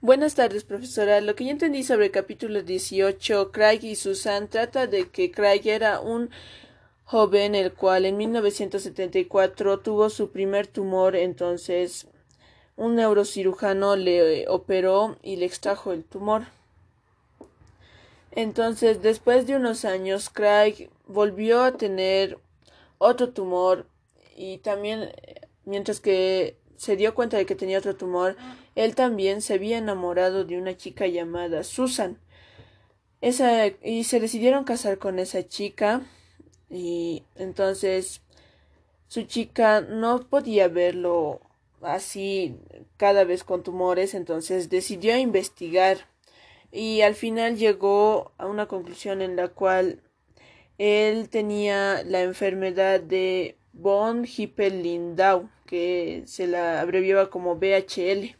Buenas tardes, profesora. Lo que yo entendí sobre el capítulo 18, Craig y Susan, trata de que Craig era un joven el cual en 1974 tuvo su primer tumor, entonces un neurocirujano le operó y le extrajo el tumor. Entonces, después de unos años, Craig volvió a tener otro tumor y también, mientras que se dio cuenta de que tenía otro tumor, él también se había enamorado de una chica llamada Susan. Esa, y se decidieron casar con esa chica y entonces su chica no podía verlo así cada vez con tumores, entonces decidió investigar y al final llegó a una conclusión en la cual él tenía la enfermedad de von Hippel-Lindau, que se la abreviaba como BHL.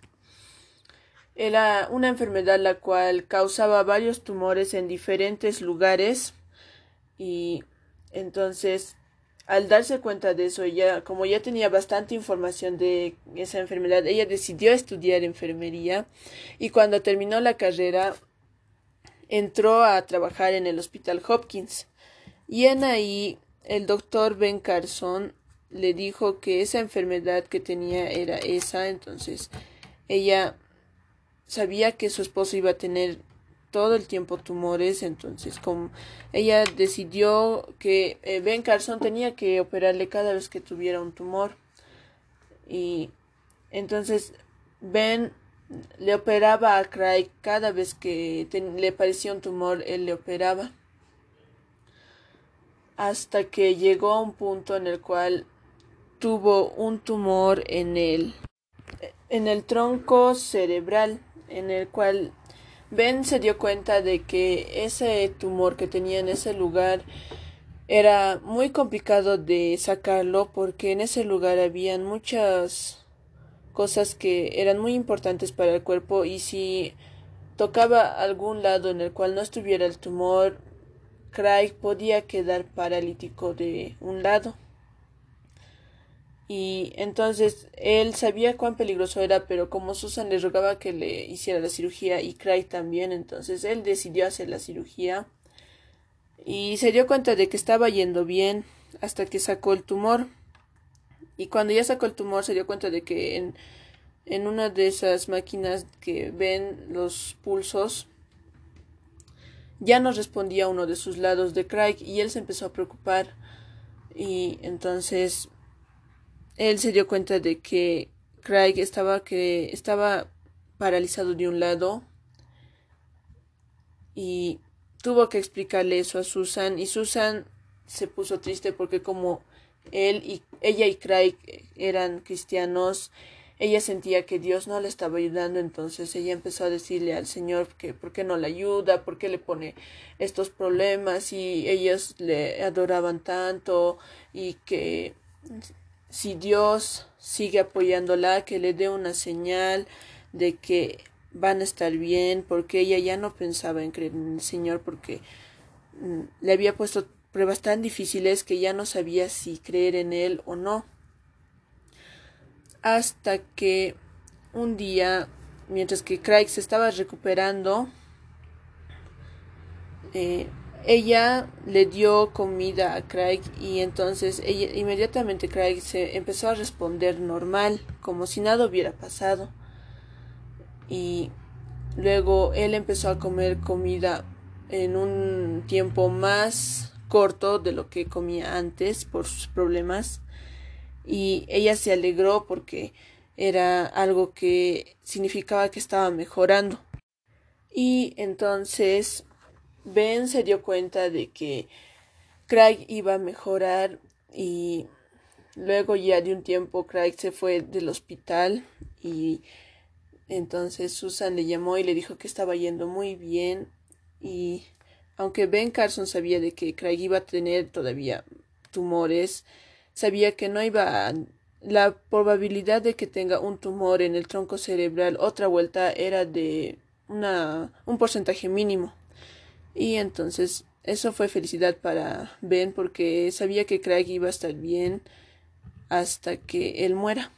Era una enfermedad la cual causaba varios tumores en diferentes lugares y entonces al darse cuenta de eso, ella, como ya tenía bastante información de esa enfermedad, ella decidió estudiar enfermería y cuando terminó la carrera entró a trabajar en el Hospital Hopkins. Y en ahí el doctor Ben Carson le dijo que esa enfermedad que tenía era esa, entonces ella sabía que su esposo iba a tener todo el tiempo tumores, entonces como ella decidió que eh, Ben Carson tenía que operarle cada vez que tuviera un tumor. Y entonces Ben le operaba a Craig cada vez que le parecía un tumor él le operaba hasta que llegó a un punto en el cual tuvo un tumor en el en el tronco cerebral en el cual Ben se dio cuenta de que ese tumor que tenía en ese lugar era muy complicado de sacarlo porque en ese lugar habían muchas cosas que eran muy importantes para el cuerpo y si tocaba algún lado en el cual no estuviera el tumor, Craig podía quedar paralítico de un lado y entonces él sabía cuán peligroso era, pero como Susan le rogaba que le hiciera la cirugía y Craig también, entonces él decidió hacer la cirugía y se dio cuenta de que estaba yendo bien hasta que sacó el tumor. Y cuando ya sacó el tumor se dio cuenta de que en, en una de esas máquinas que ven los pulsos ya no respondía uno de sus lados de Craig y él se empezó a preocupar. Y entonces él se dio cuenta de que Craig estaba que estaba paralizado de un lado y tuvo que explicarle eso a Susan y Susan se puso triste porque como él y ella y Craig eran cristianos ella sentía que Dios no le estaba ayudando entonces ella empezó a decirle al Señor que por qué no le ayuda por qué le pone estos problemas y ellos le adoraban tanto y que si Dios sigue apoyándola, que le dé una señal de que van a estar bien, porque ella ya no pensaba en creer en el Señor, porque mm, le había puesto pruebas tan difíciles que ya no sabía si creer en Él o no. Hasta que un día, mientras que Craig se estaba recuperando, eh, ella le dio comida a Craig y entonces ella, inmediatamente Craig se empezó a responder normal, como si nada hubiera pasado. Y luego él empezó a comer comida en un tiempo más corto de lo que comía antes por sus problemas y ella se alegró porque era algo que significaba que estaba mejorando. Y entonces Ben se dio cuenta de que Craig iba a mejorar y luego ya de un tiempo Craig se fue del hospital y entonces Susan le llamó y le dijo que estaba yendo muy bien y aunque Ben Carson sabía de que Craig iba a tener todavía tumores, sabía que no iba la probabilidad de que tenga un tumor en el tronco cerebral otra vuelta era de una un porcentaje mínimo. Y entonces eso fue felicidad para Ben porque sabía que Craig iba a estar bien hasta que él muera.